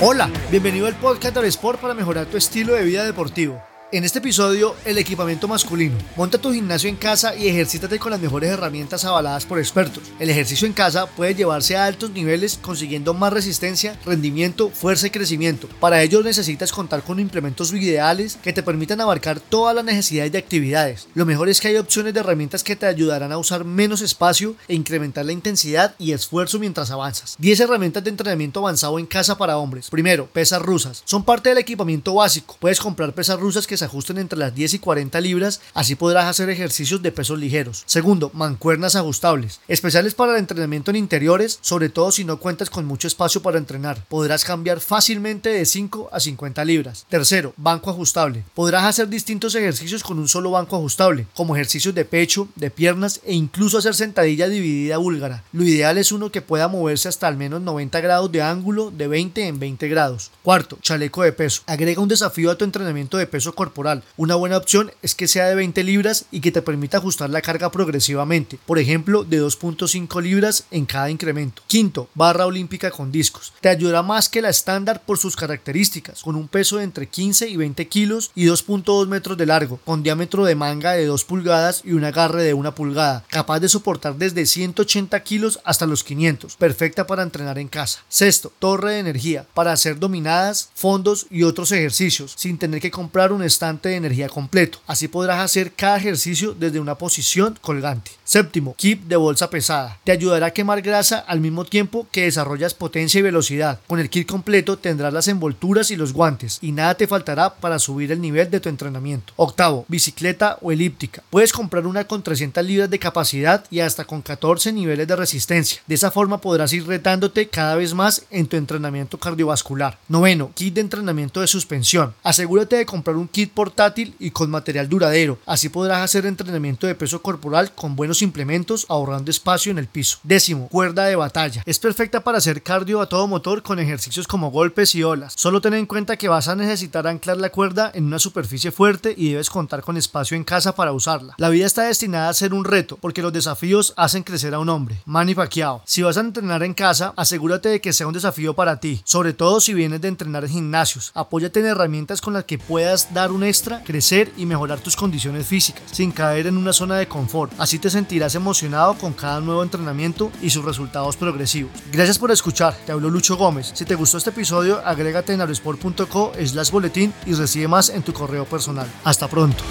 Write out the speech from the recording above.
Hola, bienvenido al podcast de Sport para mejorar tu estilo de vida deportivo. En este episodio, el equipamiento masculino. Monta tu gimnasio en casa y ejercítate con las mejores herramientas avaladas por expertos. El ejercicio en casa puede llevarse a altos niveles consiguiendo más resistencia, rendimiento, fuerza y crecimiento. Para ello necesitas contar con implementos ideales que te permitan abarcar todas las necesidades de actividades. Lo mejor es que hay opciones de herramientas que te ayudarán a usar menos espacio e incrementar la intensidad y esfuerzo mientras avanzas. 10 herramientas de entrenamiento avanzado en casa para hombres. Primero, pesas rusas. Son parte del equipamiento básico. Puedes comprar pesas rusas que se ajusten entre las 10 y 40 libras, así podrás hacer ejercicios de pesos ligeros. Segundo, mancuernas ajustables, especiales para el entrenamiento en interiores, sobre todo si no cuentas con mucho espacio para entrenar. Podrás cambiar fácilmente de 5 a 50 libras. Tercero, banco ajustable. Podrás hacer distintos ejercicios con un solo banco ajustable, como ejercicios de pecho, de piernas e incluso hacer sentadilla dividida búlgara. Lo ideal es uno que pueda moverse hasta al menos 90 grados de ángulo de 20 en 20 grados. Cuarto, chaleco de peso. Agrega un desafío a tu entrenamiento de peso corporal una buena opción es que sea de 20 libras y que te permita ajustar la carga progresivamente, por ejemplo de 2.5 libras en cada incremento. Quinto, barra olímpica con discos. Te ayudará más que la estándar por sus características, con un peso de entre 15 y 20 kilos y 2.2 metros de largo, con diámetro de manga de 2 pulgadas y un agarre de 1 pulgada, capaz de soportar desde 180 kilos hasta los 500, perfecta para entrenar en casa. Sexto, torre de energía, para hacer dominadas, fondos y otros ejercicios, sin tener que comprar un de energía completo. Así podrás hacer cada ejercicio desde una posición colgante. Séptimo, keep de bolsa pesada. Te ayudará a quemar grasa al mismo tiempo que desarrollas potencia y velocidad. Con el kit completo tendrás las envolturas y los guantes y nada te faltará para subir el nivel de tu entrenamiento. Octavo, bicicleta o elíptica. Puedes comprar una con 300 libras de capacidad y hasta con 14 niveles de resistencia. De esa forma podrás ir retándote cada vez más en tu entrenamiento cardiovascular. Noveno, kit de entrenamiento de suspensión. Asegúrate de comprar un portátil y con material duradero. Así podrás hacer entrenamiento de peso corporal con buenos implementos ahorrando espacio en el piso. Décimo, cuerda de batalla. Es perfecta para hacer cardio a todo motor con ejercicios como golpes y olas. Solo ten en cuenta que vas a necesitar anclar la cuerda en una superficie fuerte y debes contar con espacio en casa para usarla. La vida está destinada a ser un reto porque los desafíos hacen crecer a un hombre. Manny Pacquiao. Si vas a entrenar en casa, asegúrate de que sea un desafío para ti, sobre todo si vienes de entrenar en gimnasios. Apóyate en herramientas con las que puedas dar un extra, crecer y mejorar tus condiciones físicas, sin caer en una zona de confort. Así te sentirás emocionado con cada nuevo entrenamiento y sus resultados progresivos. Gracias por escuchar, te habló Lucho Gómez. Si te gustó este episodio, agrégate en aerosport.co slash boletín y recibe más en tu correo personal. Hasta pronto.